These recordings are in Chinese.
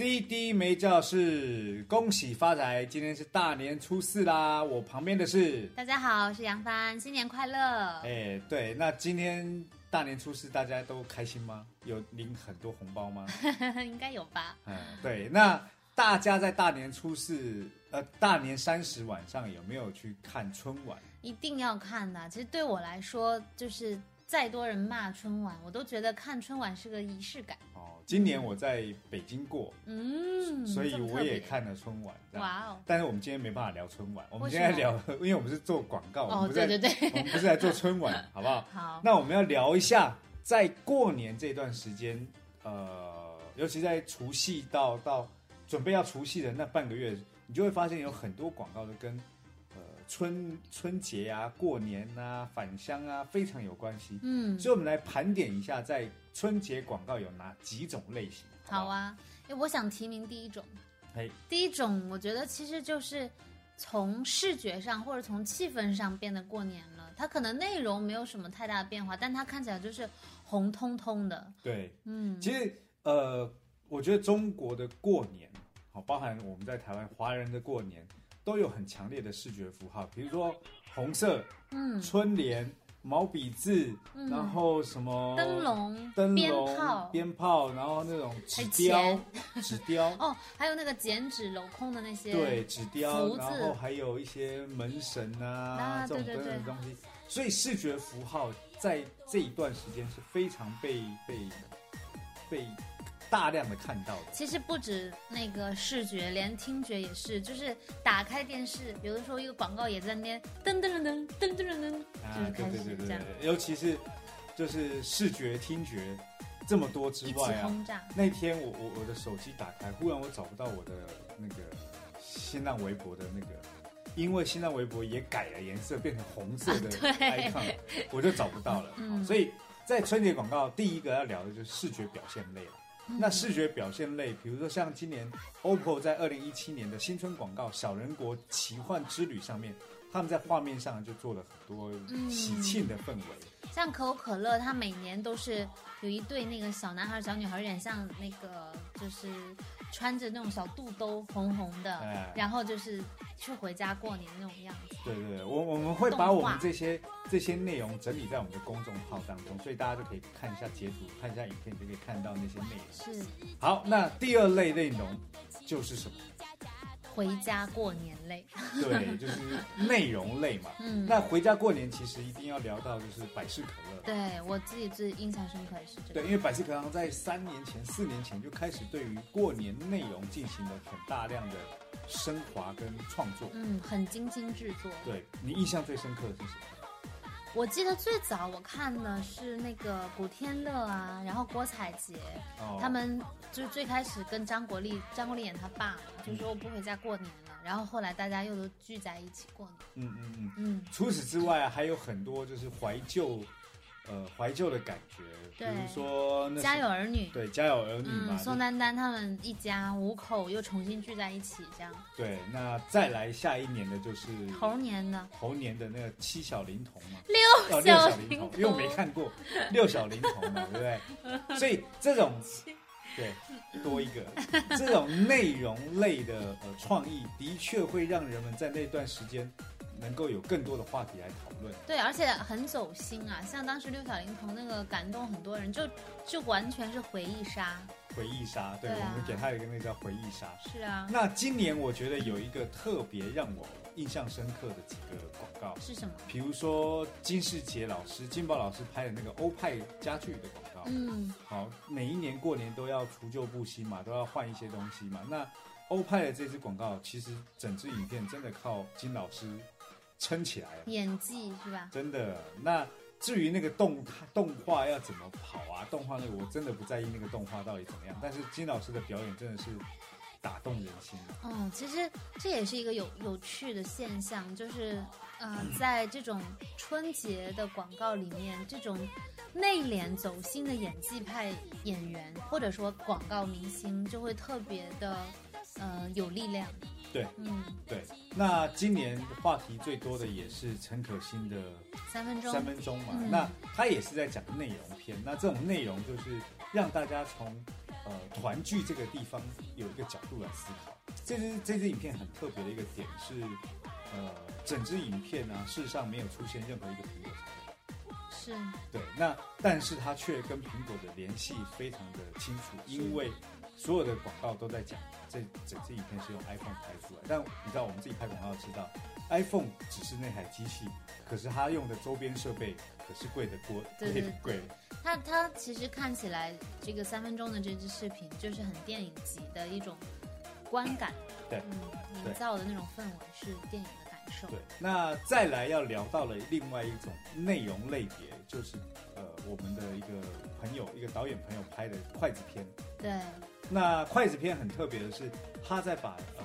CD 没教室，恭喜发财！今天是大年初四啦，我旁边的是，大家好，我是杨帆，新年快乐！哎，对，那今天大年初四大家都开心吗？有领很多红包吗？应该有吧。嗯，对，那大家在大年初四，呃，大年三十晚上有没有去看春晚？一定要看的。其实对我来说，就是再多人骂春晚，我都觉得看春晚是个仪式感。哦，今年我在北京过，嗯，所以我也看了春晚。哇哦！但是我们今天没办法聊春晚，我们为什么今天聊，因为我们是做广告，我哦，们不是在对对对，我们不是来做春晚，好不好？好，那我们要聊一下，在过年这段时间，呃，尤其在除夕到到准备要除夕的那半个月，你就会发现有很多广告都跟呃春春节啊、过年啊、返乡啊非常有关系。嗯，所以，我们来盘点一下，在春节广告有哪几种类型？不好，啊。因为我想提名第一种，哎，第一种我觉得其实就是从视觉上或者从气氛上变得过年了。它可能内容没有什么太大的变化，但它看起来就是红彤彤的。对，嗯，其实呃，我觉得中国的过年，好，包含我们在台湾华人的过年，都有很强烈的视觉符号，比如说红色、嗯，春联、毛笔字，嗯。然后什么灯笼、灯鞭笼、炮，鞭炮，然后那种纸雕、纸雕，哦，还有那个剪纸镂空的那些，对，纸雕，然后还有一些门神啊啊这种等等的东西，所以视觉符号在这一段时间是非常被被被大量的看到的。其实不止那个视觉，连听觉也是，就是打开电视，有的时候一个广告也在那边，噔噔噔噔噔噔噔。啊，对对对对对。尤其是就是视觉、听觉这么多之外。那天我我我的手机打开，忽然我找不到我的那个新浪微博的那个，因为新浪微博也改了颜色，变成红色的。对。我就找不到了。所以在春节广告第一个要聊的就是视觉表现类了。那视觉表现类，比如说像今年 OPPO 在二零一七年的新春广告《小人国奇幻之旅》上面，他们在画面上就做了很多嗯喜庆的氛围。像可口可乐，它每年都是有一对那个小男孩、小女孩，有点像那个就是穿着那种小肚兜，红红的，哎然后就是去回家过年那种样子。对对对，我我们会把我们这些这些内容整理在我们的公众号当中，所以大家就可以看一下截图，看一下影片，就可以看到那些内容。是好，那第二类内容就是什么？回家过年类。对，就是内容类嘛。嗯，那回家过年其实一定要聊到就是百事可乐。对我自己最印象深刻的是这对，因为百事可乐在三年前、四年前就开始对于过年内容进行了很大量的升华跟创作。嗯，很精心制作。对你印象最深刻的是什么？我记得最早我看的是那个古天乐啊，然后郭采洁，哦他们就是最开始跟张国立，张国立演他爸，就说我不回家过年了，然后后来大家又都聚在一起过年。嗯嗯嗯。嗯，除此之外啊，还有很多就是怀旧，呃，怀旧的感觉，比如说那家有儿女。对家有儿女嘛，嗯，宋丹丹他们一家五口又重新聚在一起，这样。对，那再来下一年的就是猴年的。猴年的那个七小龄童嘛，六小小龄童，龄童，因为我没看过。六小龄童嘛，对不对？所以这种对多一个。这种内容类的呃创意，的确会让人们在那段时间能够有更多的话题来讨论。对，而且很走心啊，像当时六小龄童那个感动很多人，就就完全是回忆杀。回忆杀，对我们给他一个那个叫回忆杀。是啊，那今年我觉得有一个特别让我印象深刻的几个广告，是什么？比如说金世杰老师、金宝老师拍的那个欧派家具的广告。嗯，好，每一年过年都要除旧布新嘛，都要换一些东西嘛。那欧派的这支广告，其实整支影片真的靠金老师撑起来了，演技是吧？真的。那至于那个动动画要怎么跑啊，动画那个我真的不在意那个动画到底怎么样，但是金老师的表演真的是打动人心。哦，其实这也是一个有有趣的现象，就是呃，在这种春节的广告里面，这种内敛走心的演技派演员或者说广告明星就会特别的呃有力量。对，嗯，对。那今年话题最多的也是陈可辛的三分钟，三分钟嘛。嗯那他也是在讲内容片。那这种内容就是让大家从呃团聚这个地方有一个角度来思考。这支这支影片很特别的一个点是，呃，整支影片呢、事实上没有出现任何一个苹果产品。是对，那但是它却跟苹果的联系非常的清楚，因为所有的广告都在讲这这这影片是用 iPhone 拍出来。但你知道，我们自己拍广告知道，iPhone 只是那台机器，可是它用的周边设备可是贵的多，对对贵的贵。它它其实看起来这个三分钟的这支视频就是很电影级的一种观感，对嗯，对营造的那种氛围是电影的感受。对，那再来要聊到了另外一种内容类别，就是呃我们的一个朋友，一个导演朋友拍的筷子片。对，那筷子片很特别的是，他在把呃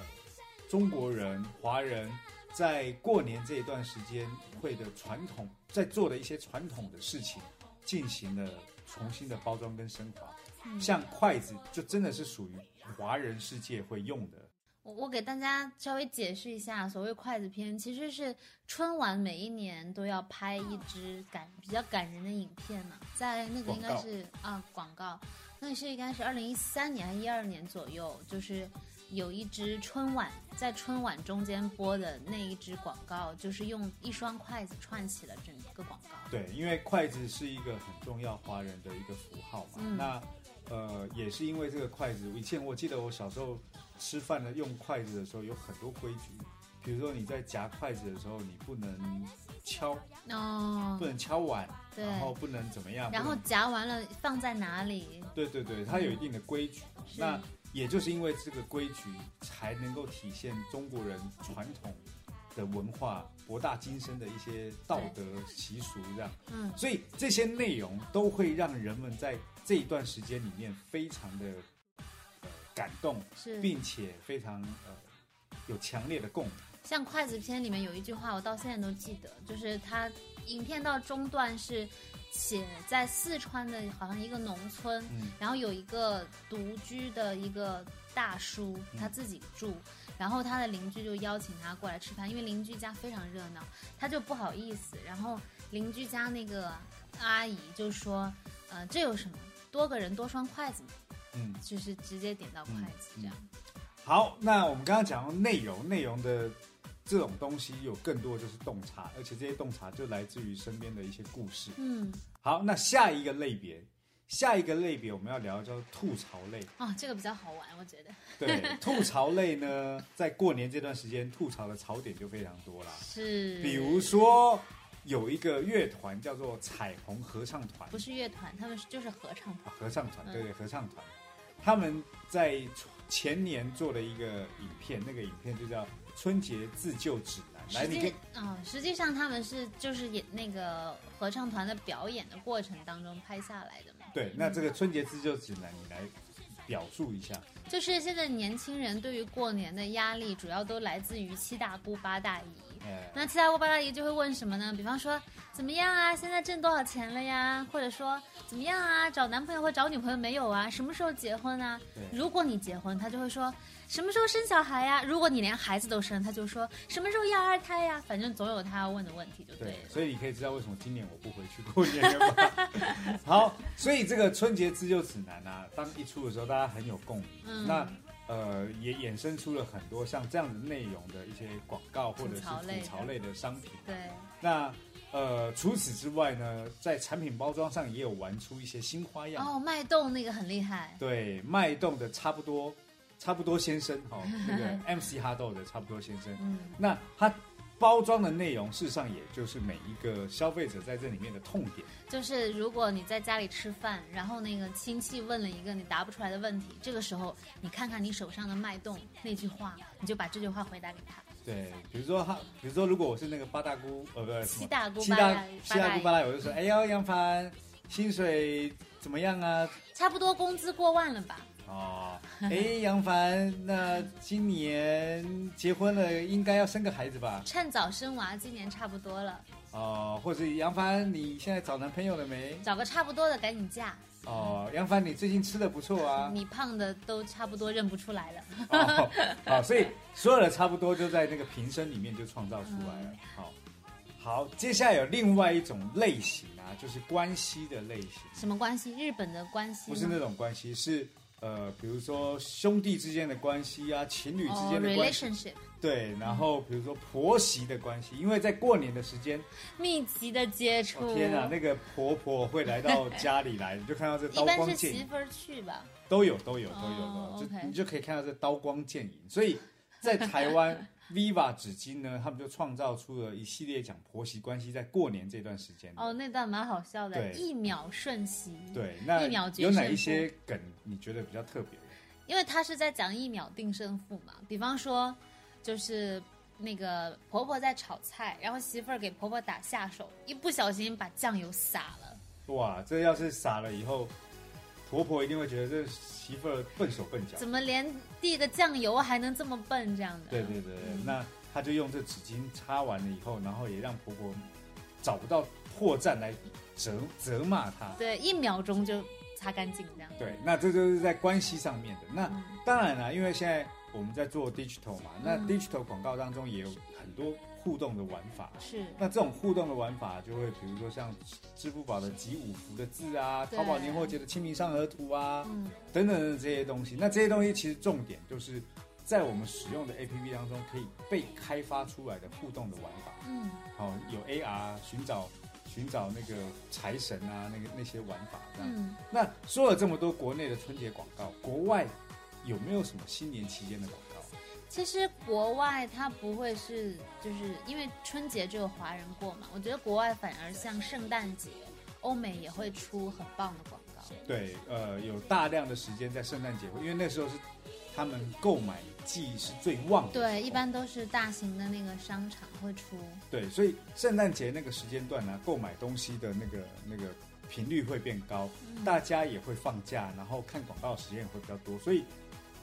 中国人、华人在过年这一段时间会的传统，在做的一些传统的事情，进行了重新的包装跟升华。嗯像筷子，就真的是属于华人世界会用的。我我给大家稍微解释一下，所谓筷子片其实是春晚每一年都要拍一支感比较感人的影片嘛，在那个应该是啊广告，那是应该是二零一三年还是一二年左右，就是有一支春晚在春晚中间播的那一支广告，就是用一双筷子串起了整个广告。对，因为筷子是一个很重要华人的一个符号嘛。嗯那呃，也是因为这个筷子，以前我记得我小时候吃饭的用筷子的时候有很多规矩，比如说你在夹筷子的时候，你不能敲，哦不，能敲碗，对然后不能怎么样，然后不能夹完了放在哪里？对对对，它有一定的规矩。是那也就是因为这个规矩，才能够体现中国人传统的文化博大精深的一些道德习俗这样。嗯，所以这些内容都会让人们在这一段时间里面非常的呃感动，是。并且非常呃有强烈的共鸣。像筷子片里面有一句话，我到现在都记得，就是他影片到中段是写在四川的好像一个农村，嗯然后有一个独居的一个大叔，嗯他自己住，然后他的邻居就邀请他过来吃饭，因为邻居家非常热闹，他就不好意思，然后邻居家那个阿姨就说，呃，这有什么？多个人多双筷子嘛，嗯，就是直接点到筷子这样。好，那我们刚刚讲到内容，内容的这种东西有更多就是洞察，而且这些洞察就来自于身边的一些故事。嗯，好，那下一个类别，下一个类别我们要聊的叫吐槽类。哦，这个比较好玩，我觉得对，吐槽类呢，在过年这段时间，吐槽的槽点就非常多啦。是，比如说，有一个乐团叫做彩虹合唱团，不是乐团，他们是就是合唱团。啊合唱团，嗯对对，合唱团，他们在前年做了一个影片，那个影片就叫《春节自救指南》。来，实你可以际啊、实际上他们是就是演那个合唱团的表演的过程当中拍下来的嘛。对，那这个春节自救指南，你来表述一下。就是现在年轻人对于过年的压力，主要都来自于七大姑八大姨。呃，那七大姑八大姨就会问什么呢？比方说怎么样啊？现在挣多少钱了呀？或者说怎么样啊？找男朋友或找女朋友没有啊？什么时候结婚啊？如果你结婚，他就会说什么时候生小孩呀？如果你连孩子都生，他就说什么时候要二胎呀？反正总有他要问的问题，就对对，所以你可以知道为什么今年我不回去过年了吧？好，所以这个春节自救指南啊，当一出的时候，大家很有共鸣。嗯那呃，也衍生出了很多像这样的内容的一些广告或者是吐槽类的商品。对，那呃，除此之外呢，在产品包装上也有玩出一些新花样。哦，脉动那个很厉害。对，脉动的差不多，差不多先生哈、哦，那个 MC 哈豆的差不多先生。嗯，那它包装的内容，事实上也就是每一个消费者在这里面的痛点。就是如果你在家里吃饭，然后那个亲戚问了一个你答不出来的问题，这个时候你看看你手上的脉动那句话，你就把这句话回答给他。对，比如说他，比如说如果我是那个八大姑，呃，不是七大姑七大八大七大姑八大大姨，我就说，哎呦，杨帆，薪水怎么样啊？差不多工资过万了吧？哦，哎，杨凡，那今年结婚了，应该要生个孩子吧？趁早生娃，今年差不多了。哦，或者杨凡，你现在找男朋友了没？找个差不多的，赶紧嫁。哦，杨凡，你最近吃的不错啊。你胖的都差不多认不出来了。哦，好，所以所有的差不多就在那个瓶身里面就创造出来了。好，好，接下来有另外一种类型啊，就是关系的类型。什么关系？日本的关系？不是那种关系，是。呃，比如说兄弟之间的关系啊，情侣之间的关系，对，然后比如说婆媳的关系，因为在过年的时间，密集的接触。天啊，那个婆婆会来到家里来，你就看到这刀光剑影。媳妇去吧？都有，都有，都有，都就你就可以看到这刀光剑影。所以 在台湾。Viva 纸巾呢，他们就创造出了一系列讲婆媳关系，在过年这段时间。哦，那段蛮好笑的，一秒瞬息。对，那一秒有哪一些梗你觉得比较特别？因为他是在讲一秒定胜负嘛。比方说，就是那个婆婆在炒菜，然后媳妇儿给婆婆打下手，一不小心把酱油洒了。哇，这要是洒了以后。婆婆一定会觉得这媳妇儿笨手笨脚，怎么连递个酱油还能这么笨？这样的。对对对，那他就用这纸巾擦完了以后，然后也让婆婆找不到破绽来责责骂她。对，一秒钟就擦干净这样。对，那这就是在关系上面的。那当然了，因为现在我们在做 digital 嘛，那 digital 广告当中也有很多。互动的玩法是，那这种互动的玩法就会，比如说像支付宝的集五福的字啊，淘宝年货节的清明上河图啊，等等的这些东西。那这些东西其实重点就是在我们使用的 APP 当中可以被开发出来的互动的玩法。嗯，好，有 AR 寻找寻找那个财神啊，那个那些玩法。嗯，那说了这么多国内的春节广告，国外有没有什么新年期间的广告？其实国外它不会是，就是因为春节只有华人过嘛。我觉得国外反而像圣诞节，欧美也会出很棒的广告。对，呃，有大量的时间在圣诞节，因为那时候是他们购买季是最旺的。对，一般都是大型的那个商场会出。对，所以圣诞节那个时间段呢，购买东西的那个那个频率会变高，大家也会放假，然后看广告的时间也会比较多，所以。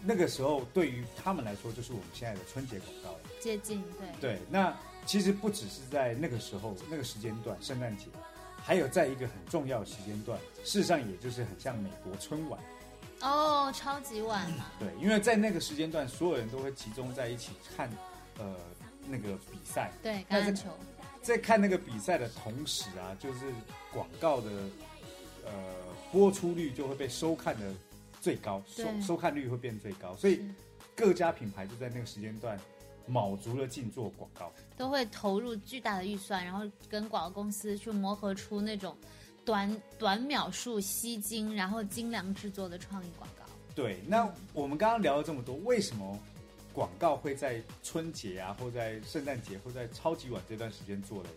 那个时候对于他们来说，就是我们现在的春节广告了。接近，对。对，那其实不只是在那个时候那个时间段，圣诞节，还有在一个很重要的时间段，事实上也就是很像美国春晚。哦，超级晚。对，因为在那个时间段，所有人都会集中在一起看，呃，那个比赛。对，橄榄球。在看那个比赛的同时啊，就是广告的，呃，播出率就会被收看的。最高收收看率会变最高，所以各家品牌就在那个时间段卯足了劲做广告，都会投入巨大的预算，然后跟广告公司去磨合出那种短短秒数吸睛，然后精良制作的创意广告。对，那我们刚刚聊了这么多，为什么广告会在春节啊，或在圣诞节，或在超级晚这段时间做嘞？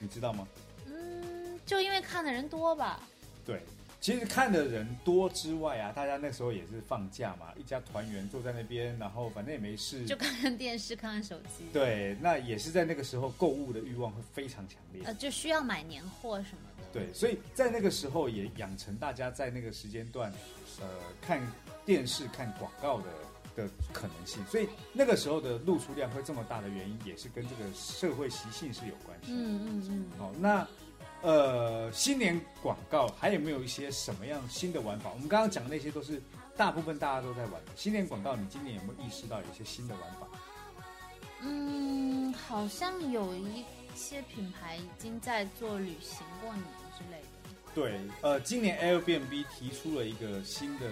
你知道吗？嗯，就因为看的人多吧。对。其实看的人多之外啊，大家那时候也是放假嘛，一家团圆坐在那边，然后反正也没事，就看看电视，看看手机。对，那也是在那个时候购物的欲望会非常强烈，呃，就需要买年货什么的。对，所以在那个时候也养成大家在那个时间段，呃，看电视、看广告的的可能性。所以那个时候的露出量会这么大的原因，也是跟这个社会习性是有关系。嗯嗯嗯。好，那。呃，新年广告还有没有一些什么样新的玩法？我们刚刚讲的那些都是大部分大家都在玩的。新年广告，你今年有没有意识到有一些新的玩法？嗯，好像有一些品牌已经在做旅行过年之类的。对，呃，今年 Airbnb 提出了一个新的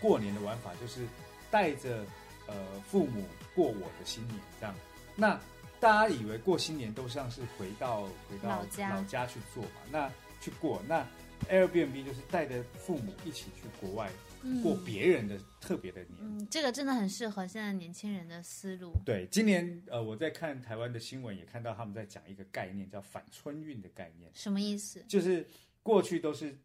过年的玩法，就是带着呃父母过我的新年这样。那大家以为过新年都像是回到回到老家老家去做嘛？那去过那 Airbnb 就是带着父母一起去国外过别人的特别的年。嗯，这个真的很适合现在年轻人的思路。对，今年呃我在看台湾的新闻，也看到他们在讲一个概念，叫反春运的概念。什么意思？就是过去都是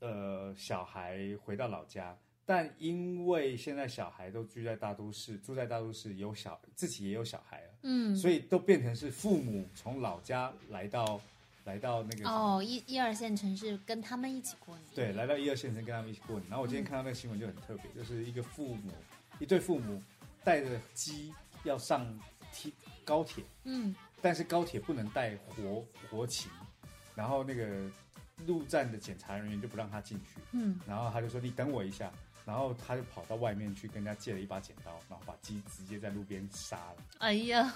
呃小孩回到老家。但因为现在小孩都居在大都市，住在大都市，有小自己也有小孩了，嗯，所以都变成是父母从老家来到，来到那个哦一一二线城市跟他们一起过年。对，来到一二线城跟他们一起过年。然后我今天看到那个新闻就很特别，就是一个父母一对父母带着鸡要上铁高铁，嗯，但是高铁不能带活活禽，然后那个陆站的检查人员就不让他进去，嗯，然后他就说你等我一下，然后他就跑到外面去跟人家借了一把剪刀，然后把鸡直接在路边杀了，哎呀，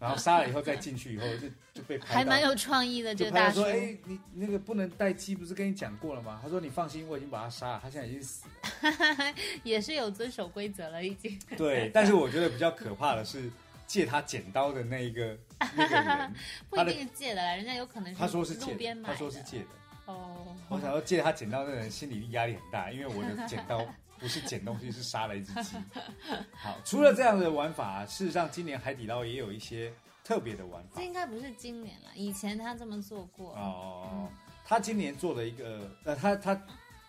然后杀了以后再进去以后就就被拍，还蛮有创意的这就个大叔。哎，你那个不能带鸡，不是跟你讲过了吗？他说你放心，我已经把他杀了，他现在已经死了。也是有遵守规则了，已经。对，但是我觉得比较可怕的是借他剪刀的那一个那个人，不一定是借的啦，人家有可能是他说是借的。他说是借的。哦，我想要借他剪刀的人心理压力很大，因为我的剪刀不是剪东西，是杀了一只鸡。好，除了这样的玩法，事实上今年海底捞也有一些特别的玩法这。应该不是今年了，以前他这么做过。哦，他今年做了一个，呃，他他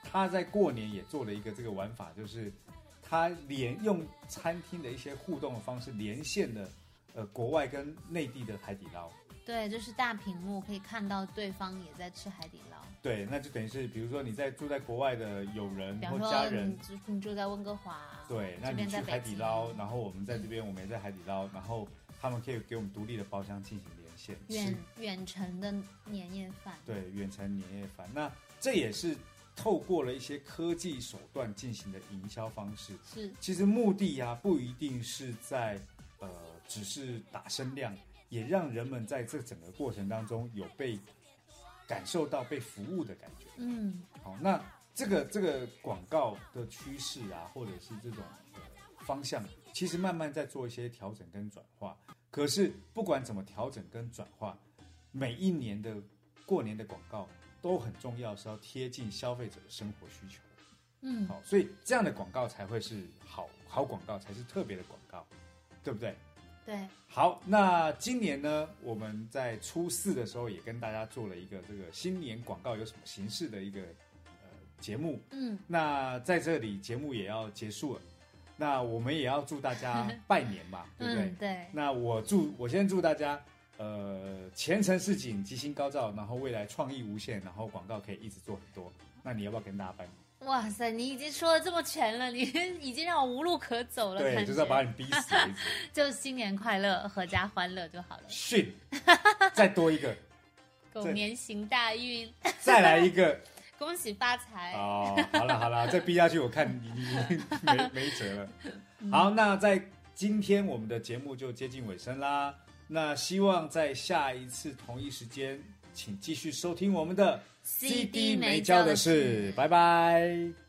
他在过年也做了一个这个玩法，就是他连用餐厅的一些互动的方式连线了，呃，国外跟内地的海底捞。对，就是大屏幕可以看到对方也在吃海底捞。对，那就等于是，比如说你在住在国外的友人或家人你，住你住在温哥华，对，那边你去在海底捞，然后我们在这边，我们也在海底捞，然后他们可以给我们独立的包厢进行连线，远吃远程的年夜饭。对远程年夜饭。那这也是透过了一些科技手段进行的营销方式。是，其实目的啊，不一定是在呃，只是打声量，也让人们在这整个过程当中有被感受到被服务的感觉。嗯，好，那这个这个广告的趋势啊，或者是这种呃方向，其实慢慢在做一些调整跟转化。可是不管怎么调整跟转化，每一年的过年的广告都很重要，是要贴近消费者的生活需求。嗯，好，所以这样的广告才会是好好广告，才是特别的广告，对不对？对，好，那今年呢，我们在初四的时候也跟大家做了一个这个新年广告有什么形式的一个呃节目。嗯，那在这里节目也要结束了，那我们也要祝大家拜年嘛，对不对？嗯，对，那我祝我先祝大家呃前程似锦，吉星高照，然后未来创意无限，然后广告可以一直做很多。那你要不要跟大家拜年？哇塞，你已经说的这么全了，你 已经让我无路可走了，对，就是要把。你逼死。就新年快乐，阖家欢乐就好了。训，再多一个，狗年行大运，再来一个。恭喜发财。哦，好了好了，再逼下去，我看你没没辙了。好，那在今天我们的节目就接近尾声啦。那希望在下一次同一时间，请继续收听我们的 CD 没交的事，拜拜。